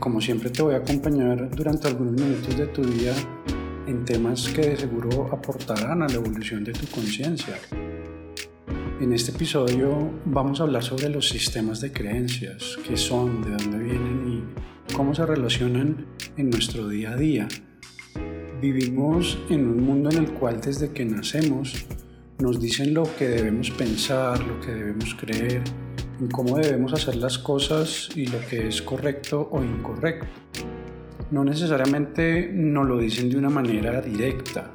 como siempre te voy a acompañar durante algunos minutos de tu día en temas que de seguro aportarán a la evolución de tu conciencia. En este episodio vamos a hablar sobre los sistemas de creencias, qué son, de dónde vienen y cómo se relacionan en nuestro día a día. Vivimos en un mundo en el cual desde que nacemos nos dicen lo que debemos pensar, lo que debemos creer, en cómo debemos hacer las cosas y lo que es correcto o incorrecto. No necesariamente nos lo dicen de una manera directa,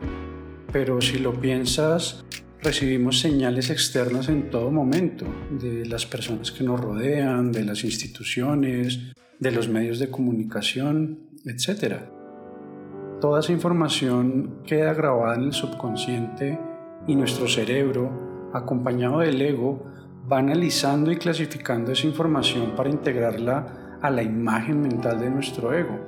pero si lo piensas, recibimos señales externas en todo momento, de las personas que nos rodean, de las instituciones, de los medios de comunicación, etc. Toda esa información queda grabada en el subconsciente y nuestro cerebro, acompañado del ego, va analizando y clasificando esa información para integrarla a la imagen mental de nuestro ego.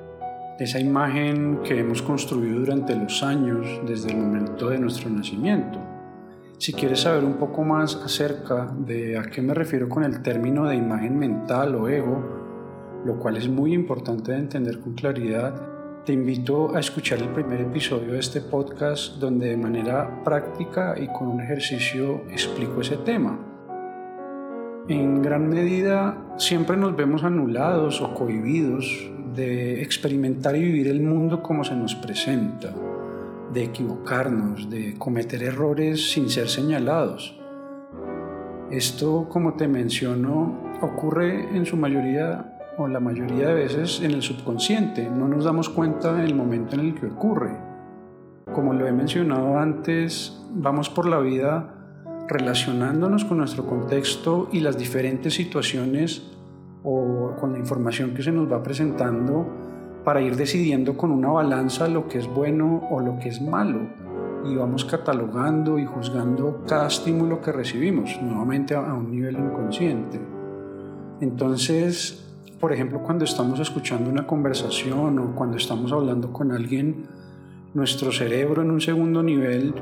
Esa imagen que hemos construido durante los años desde el momento de nuestro nacimiento. Si quieres saber un poco más acerca de a qué me refiero con el término de imagen mental o ego, lo cual es muy importante de entender con claridad, te invito a escuchar el primer episodio de este podcast donde de manera práctica y con un ejercicio explico ese tema. En gran medida siempre nos vemos anulados o cohibidos de experimentar y vivir el mundo como se nos presenta, de equivocarnos, de cometer errores sin ser señalados. Esto, como te menciono, ocurre en su mayoría o la mayoría de veces en el subconsciente. No nos damos cuenta en el momento en el que ocurre. Como lo he mencionado antes, vamos por la vida relacionándonos con nuestro contexto y las diferentes situaciones o con la información que se nos va presentando para ir decidiendo con una balanza lo que es bueno o lo que es malo y vamos catalogando y juzgando cada estímulo que recibimos, nuevamente a un nivel inconsciente. Entonces, por ejemplo, cuando estamos escuchando una conversación o cuando estamos hablando con alguien, nuestro cerebro en un segundo nivel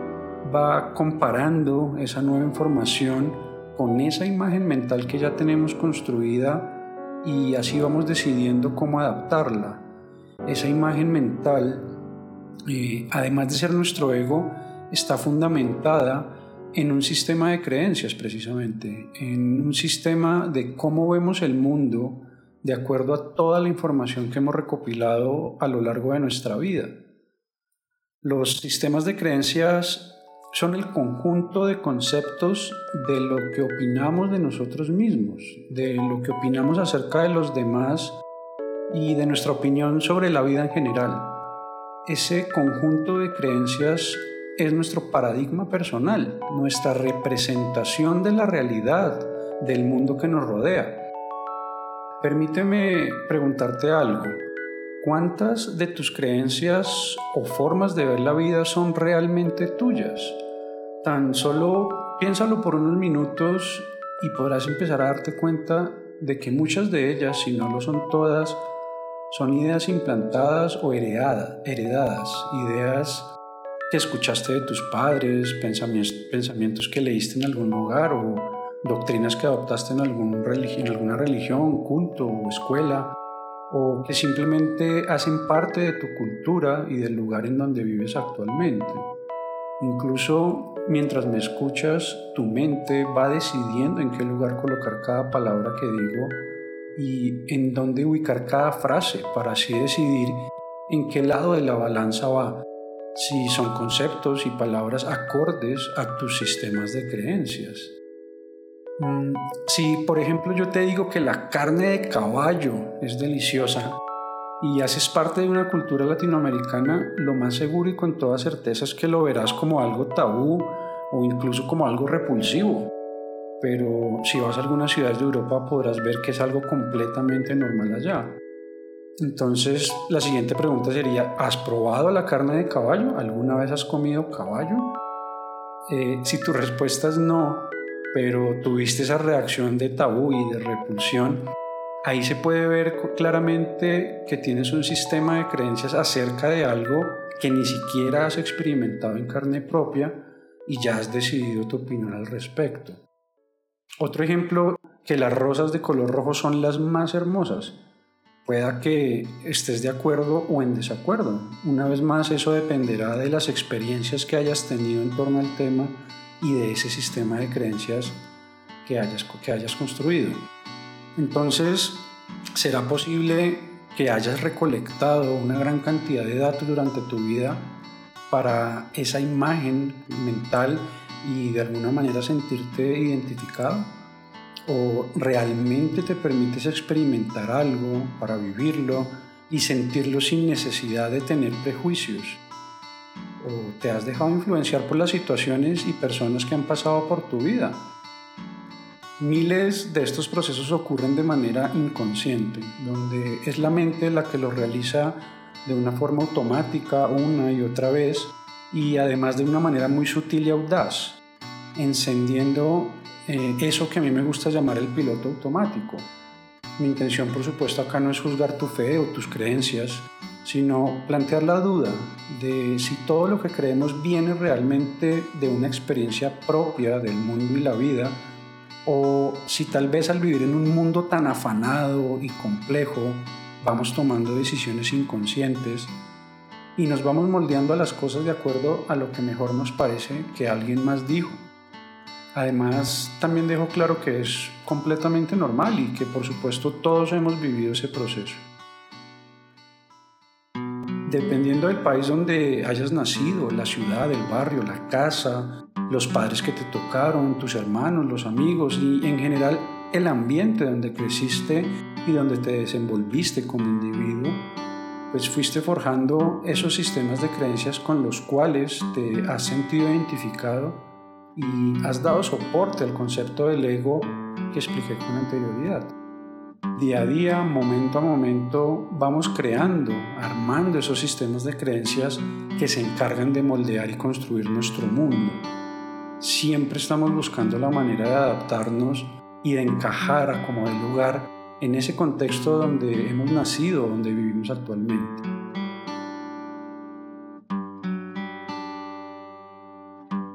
va comparando esa nueva información con esa imagen mental que ya tenemos construida y así vamos decidiendo cómo adaptarla. Esa imagen mental, eh, además de ser nuestro ego, está fundamentada en un sistema de creencias precisamente, en un sistema de cómo vemos el mundo de acuerdo a toda la información que hemos recopilado a lo largo de nuestra vida. Los sistemas de creencias son el conjunto de conceptos de lo que opinamos de nosotros mismos, de lo que opinamos acerca de los demás y de nuestra opinión sobre la vida en general. Ese conjunto de creencias es nuestro paradigma personal, nuestra representación de la realidad, del mundo que nos rodea. Permíteme preguntarte algo. ¿Cuántas de tus creencias o formas de ver la vida son realmente tuyas? Tan solo piénsalo por unos minutos y podrás empezar a darte cuenta de que muchas de ellas, si no lo son todas, son ideas implantadas o heredadas, ideas que escuchaste de tus padres, pensamientos, que leíste en algún lugar o doctrinas que adoptaste en, algún en alguna religión, culto o escuela, o que simplemente hacen parte de tu cultura y del lugar en donde vives actualmente. Incluso mientras me escuchas, tu mente va decidiendo en qué lugar colocar cada palabra que digo y en dónde ubicar cada frase para así decidir en qué lado de la balanza va, si son conceptos y palabras acordes a tus sistemas de creencias. Mm, si, por ejemplo, yo te digo que la carne de caballo es deliciosa, y haces parte de una cultura latinoamericana, lo más seguro y con toda certeza es que lo verás como algo tabú o incluso como algo repulsivo. Pero si vas a algunas ciudades de Europa podrás ver que es algo completamente normal allá. Entonces la siguiente pregunta sería, ¿has probado la carne de caballo? ¿Alguna vez has comido caballo? Eh, si tu respuesta es no, pero tuviste esa reacción de tabú y de repulsión, ahí se puede ver claramente que tienes un sistema de creencias acerca de algo que ni siquiera has experimentado en carne propia y ya has decidido tu opinión al respecto. Otro ejemplo que las rosas de color rojo son las más hermosas. Pueda que estés de acuerdo o en desacuerdo. Una vez más, eso dependerá de las experiencias que hayas tenido en torno al tema y de ese sistema de creencias que hayas, que hayas construido. Entonces, será posible que hayas recolectado una gran cantidad de datos durante tu vida para esa imagen mental y de alguna manera sentirte identificado? ¿O realmente te permites experimentar algo para vivirlo y sentirlo sin necesidad de tener prejuicios? ¿O te has dejado influenciar por las situaciones y personas que han pasado por tu vida? Miles de estos procesos ocurren de manera inconsciente, donde es la mente la que los realiza de una forma automática una y otra vez y además de una manera muy sutil y audaz, encendiendo eh, eso que a mí me gusta llamar el piloto automático. Mi intención, por supuesto, acá no es juzgar tu fe o tus creencias, sino plantear la duda de si todo lo que creemos viene realmente de una experiencia propia del mundo y la vida, o si tal vez al vivir en un mundo tan afanado y complejo, vamos tomando decisiones inconscientes y nos vamos moldeando a las cosas de acuerdo a lo que mejor nos parece que alguien más dijo. Además, también dejo claro que es completamente normal y que por supuesto todos hemos vivido ese proceso. Dependiendo del país donde hayas nacido, la ciudad, el barrio, la casa, los padres que te tocaron, tus hermanos, los amigos y en general el ambiente donde creciste y donde te desenvolviste como individuo, pues fuiste forjando esos sistemas de creencias con los cuales te has sentido identificado y has dado soporte al concepto del ego que expliqué con anterioridad. Día a día, momento a momento, vamos creando, armando esos sistemas de creencias que se encargan de moldear y construir nuestro mundo. Siempre estamos buscando la manera de adaptarnos y de encajar a como el lugar en ese contexto donde hemos nacido, donde vivimos actualmente.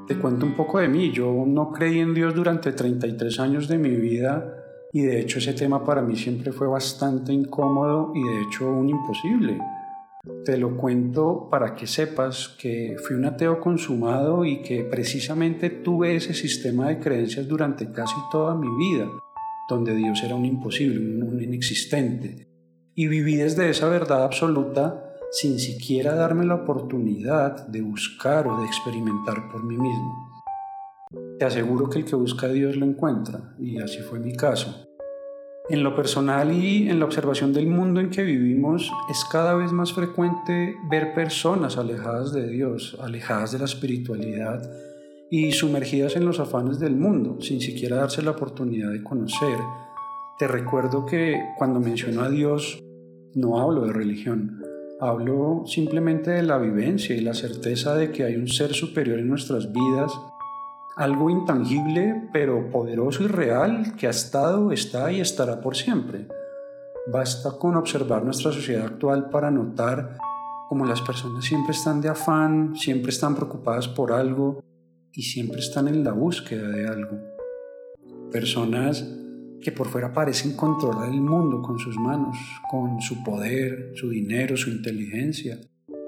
Te cuento un poco de mí. Yo no creí en Dios durante 33 años de mi vida y de hecho ese tema para mí siempre fue bastante incómodo y de hecho un imposible. Te lo cuento para que sepas que fui un ateo consumado y que precisamente tuve ese sistema de creencias durante casi toda mi vida donde Dios era un imposible, un inexistente. Y viví desde esa verdad absoluta sin siquiera darme la oportunidad de buscar o de experimentar por mí mismo. Te aseguro que el que busca a Dios lo encuentra, y así fue mi caso. En lo personal y en la observación del mundo en que vivimos, es cada vez más frecuente ver personas alejadas de Dios, alejadas de la espiritualidad, y sumergidas en los afanes del mundo, sin siquiera darse la oportunidad de conocer. Te recuerdo que cuando menciono a Dios, no hablo de religión, hablo simplemente de la vivencia y la certeza de que hay un ser superior en nuestras vidas, algo intangible pero poderoso y real que ha estado, está y estará por siempre. Basta con observar nuestra sociedad actual para notar cómo las personas siempre están de afán, siempre están preocupadas por algo, y siempre están en la búsqueda de algo. Personas que por fuera parecen controlar el mundo con sus manos, con su poder, su dinero, su inteligencia,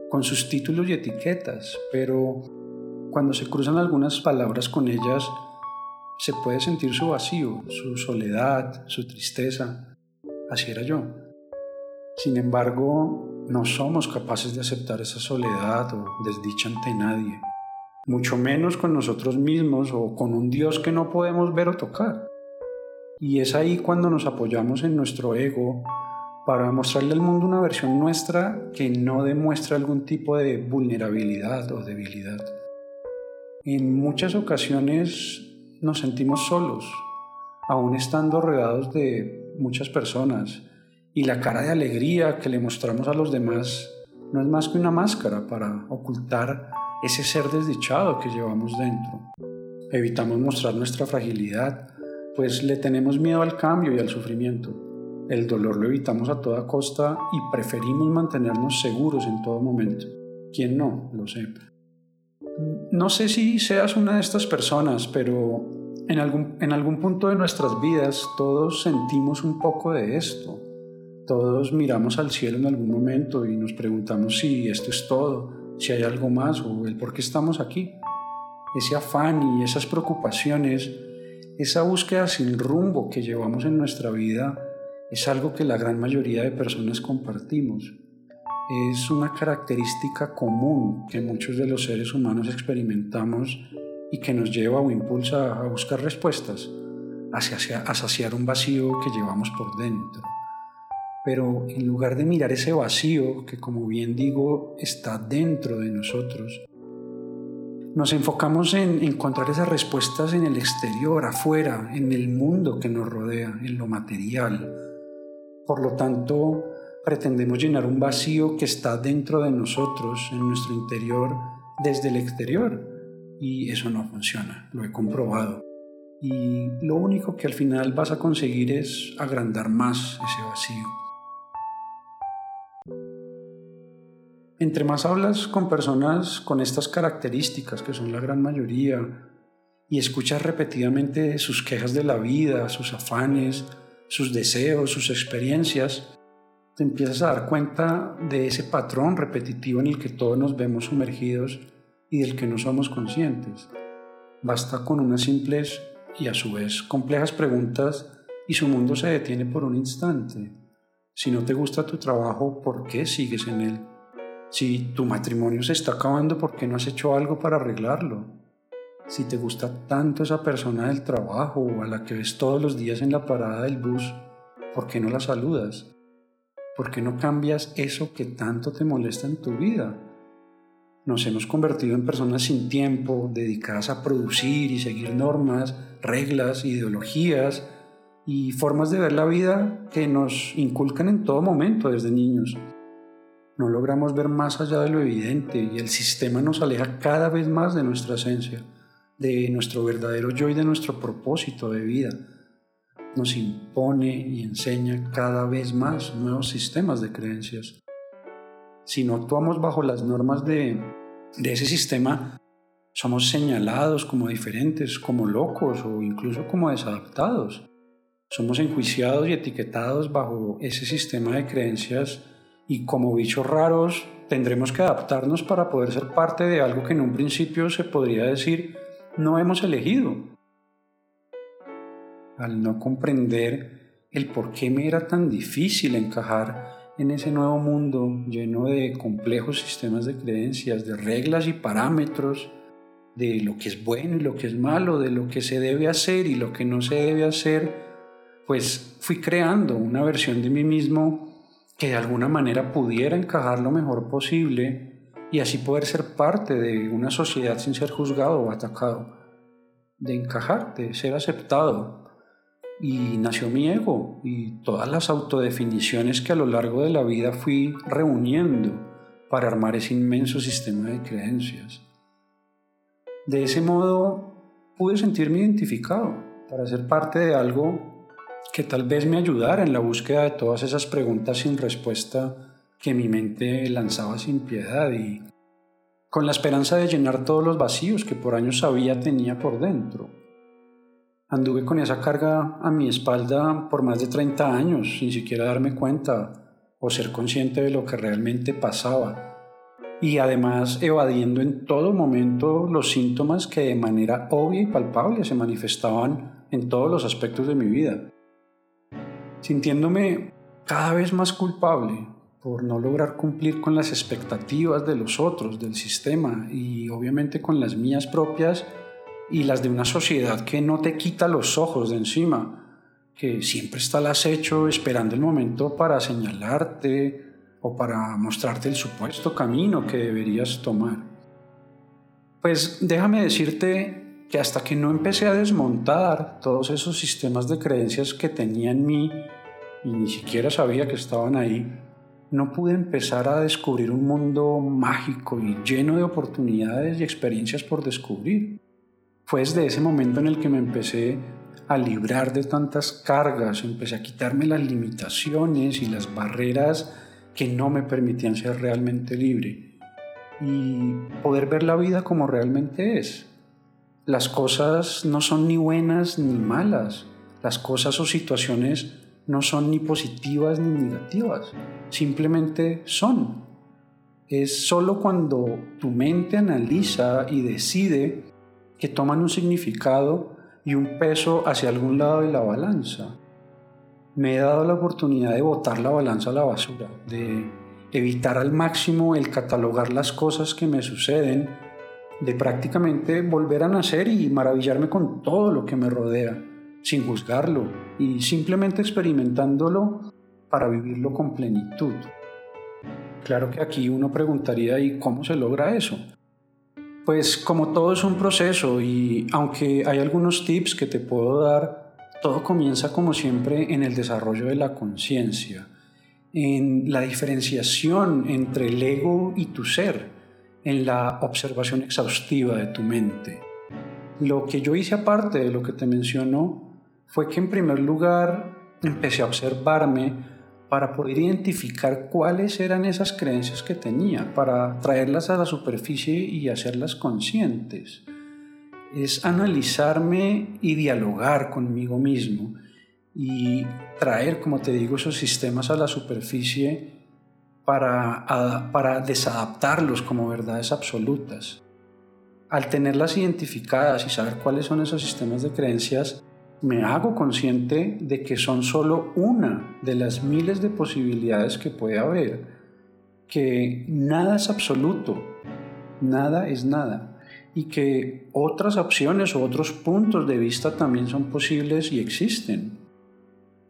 con sus títulos y etiquetas, pero cuando se cruzan algunas palabras con ellas, se puede sentir su vacío, su soledad, su tristeza. Así era yo. Sin embargo, no somos capaces de aceptar esa soledad o desdicha ante nadie mucho menos con nosotros mismos o con un Dios que no podemos ver o tocar. Y es ahí cuando nos apoyamos en nuestro ego para mostrarle al mundo una versión nuestra que no demuestra algún tipo de vulnerabilidad o debilidad. En muchas ocasiones nos sentimos solos, aún estando rodeados de muchas personas, y la cara de alegría que le mostramos a los demás no es más que una máscara para ocultar ese ser desdichado que llevamos dentro. Evitamos mostrar nuestra fragilidad, pues le tenemos miedo al cambio y al sufrimiento. El dolor lo evitamos a toda costa y preferimos mantenernos seguros en todo momento. ¿Quién no? Lo sé. No sé si seas una de estas personas, pero En algún, en algún punto de nuestras vidas todos sentimos un poco de esto. Todos miramos al cielo en algún momento y nos preguntamos si esto es todo, si hay algo más o el por qué estamos aquí. Ese afán y esas preocupaciones, esa búsqueda sin rumbo que llevamos en nuestra vida es algo que la gran mayoría de personas compartimos. Es una característica común que muchos de los seres humanos experimentamos y que nos lleva o impulsa a buscar respuestas, a saciar un vacío que llevamos por dentro. Pero en lugar de mirar ese vacío que, como bien digo, está dentro de nosotros, nos enfocamos en encontrar esas respuestas en el exterior, afuera, en el mundo que nos rodea, en lo material. Por lo tanto, pretendemos llenar un vacío que está dentro de nosotros, en nuestro interior, desde el exterior y eso no funciona, lo he comprobado. Y lo único que al final vas a conseguir es agrandar más ese vacío. Entre más hablas con personas con estas características, que son la gran mayoría, y escuchas repetidamente sus quejas de la vida, sus afanes, sus deseos, sus experiencias, te empiezas a dar cuenta de ese patrón repetitivo en el que todos nos vemos sumergidos y del que no somos conscientes. Basta con unas simples y a su vez complejas preguntas y su mundo se detiene por un instante. Si no te gusta tu trabajo, ¿por qué sigues en él? Si tu matrimonio se está acabando, ¿por qué no has hecho algo para arreglarlo? Si te gusta tanto esa persona del trabajo o a la que ves todos los días en la parada del bus, ¿por qué no la saludas? ¿Por qué no cambias eso que tanto te molesta en tu vida? Nos hemos convertido en personas sin tiempo, dedicadas a producir y seguir normas, reglas, ideologías y formas de ver la vida que nos inculcan en todo momento desde niños. No logramos ver más allá de lo evidente y el sistema nos aleja cada vez más de nuestra esencia, de nuestro verdadero yo y de nuestro propósito de vida. Nos impone y enseña cada vez más nuevos sistemas de creencias si no actuamos bajo las normas de, ese sistema, somos señalados como diferentes, como locos o incluso como desadaptados. Somos enjuiciados y etiquetados bajo ese sistema de creencias y como bichos raros tendremos que adaptarnos para poder ser parte de algo que en un principio se podría decir no hemos elegido. Al no comprender el por qué me era tan difícil encajar en ese nuevo mundo lleno de complejos sistemas de creencias, de reglas y parámetros, de lo que es bueno y lo que es malo, de lo que se debe hacer y lo que no se debe hacer, pues fui creando una versión de mí mismo que de alguna manera pudiera encajar lo mejor posible y así poder ser parte de una sociedad sin ser juzgado o atacado, de encajar, de ser aceptado, y nació mi ego y todas las autodefiniciones que a lo largo de la vida fui reuniendo para armar ese inmenso sistema de creencias. De ese modo pude sentirme identificado para ser parte de algo que tal vez me ayudara en la búsqueda de todas esas preguntas sin respuesta que mi mente lanzaba sin piedad y con la esperanza de llenar todos los vacíos que por años sabía tenía por dentro. Anduve con esa carga a mi espalda por más de 30 años sin siquiera darme cuenta o ser consciente de lo que realmente pasaba. Y además evadiendo en todo momento los síntomas que de manera obvia y palpable se manifestaban en todos los aspectos de mi vida. Sintiéndome cada vez más culpable por no lograr cumplir con las expectativas de los otros, del sistema y obviamente con las mías propias, y las de una sociedad que no te quita los ojos de encima, que siempre está al acecho esperando el momento para señalarte o para mostrarte el supuesto camino que deberías tomar. Pues déjame decirte que hasta que no empecé a desmontar todos esos sistemas de creencias que tenía en mí y ni siquiera sabía que estaban ahí, no pude empezar a descubrir un mundo mágico y lleno de oportunidades y experiencias por descubrir. Fue desde ese momento en el que me empecé a librar de tantas cargas, empecé a quitarme las limitaciones y las barreras que no me permitían ser realmente libre y poder ver la vida como realmente es. las cosas no son ni buenas ni malas. Las cosas o situaciones no son ni positivas ni negativas. Simplemente son. Es solo cuando tu mente analiza y decide que toman un significado y un peso hacia algún lado de la balanza. Me he dado la oportunidad de botar la balanza a la basura, de evitar al máximo el catalogar las cosas que me suceden, de prácticamente volver a nacer y maravillarme con todo lo que me rodea, sin juzgarlo y simplemente experimentándolo para vivirlo con plenitud. Claro que aquí uno preguntaría, ¿y cómo se logra eso? Pues como todo es un proceso y aunque hay algunos tips que te puedo dar, todo comienza como siempre en el desarrollo de la conciencia, en la diferenciación entre el ego y tu ser, en la observación exhaustiva de tu mente. Lo que yo hice aparte de lo que te menciono fue que en primer lugar empecé a observarme para poder identificar cuáles eran esas creencias que tenía, para traerlas a la superficie y hacerlas conscientes. Es analizarme y dialogar conmigo mismo y traer, como te digo, esos sistemas a la superficie para, para desadaptarlos como verdades absolutas. Al tenerlas identificadas y saber cuáles son esos sistemas de creencias, me hago consciente de que son solo una de las miles de posibilidades que puede haber, que nada es absoluto, nada es nada, y que otras opciones o otros puntos de vista también son posibles y existen.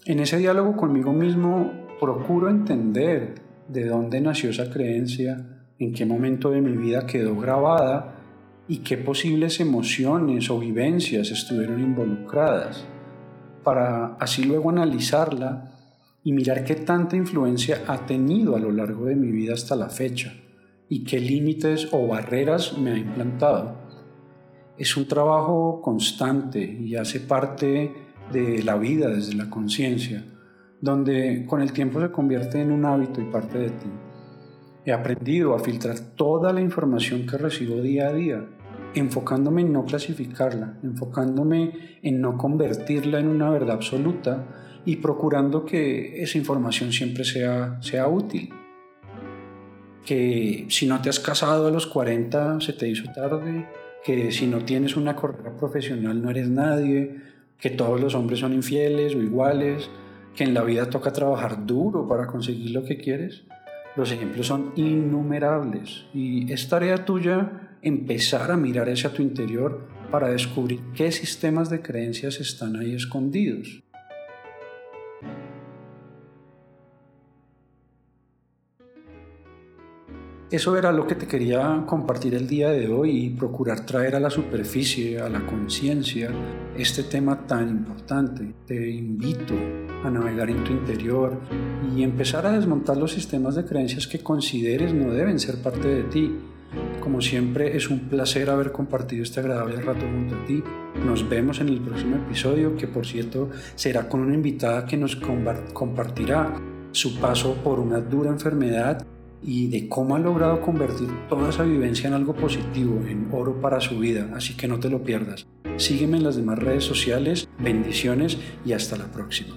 En ese diálogo conmigo mismo procuro entender de dónde nació esa creencia, en qué momento de mi vida quedó grabada y qué posibles emociones o vivencias estuvieron involucradas, para así luego analizarla y mirar qué tanta influencia ha tenido a lo largo de mi vida hasta la fecha y qué límites o barreras me ha implantado. Es un trabajo constante y hace parte de la vida desde la conciencia, donde con el tiempo se convierte en un hábito y parte de ti. He aprendido a filtrar toda la información que recibo día a día, enfocándome en no clasificarla, enfocándome en no convertirla en una verdad absoluta y procurando que esa información siempre sea, sea útil. Que si no te has casado a los 40 se te hizo tarde, que si no tienes una carrera profesional no eres nadie, que todos los hombres son infieles o iguales, que en la vida toca trabajar duro para conseguir lo que quieres. Los ejemplos son innumerables y es tarea tuya empezar a mirar hacia tu interior para descubrir qué sistemas de creencias están ahí escondidos. Eso era lo que te quería compartir el día de hoy y procurar traer a la superficie, a la conciencia, este tema tan importante. Te invito a navegar en tu interior y empezar a desmontar los sistemas de creencias que consideres no deben ser parte de ti. Como siempre, es un placer haber compartido este agradable rato junto a ti. Nos vemos en el próximo episodio, que por cierto será con una invitada que nos compartirá su paso por una dura enfermedad y de cómo ha logrado convertir toda esa vivencia en algo positivo, en oro para su vida. Así que no te lo pierdas. Sígueme en las demás redes sociales. Bendiciones y hasta la próxima.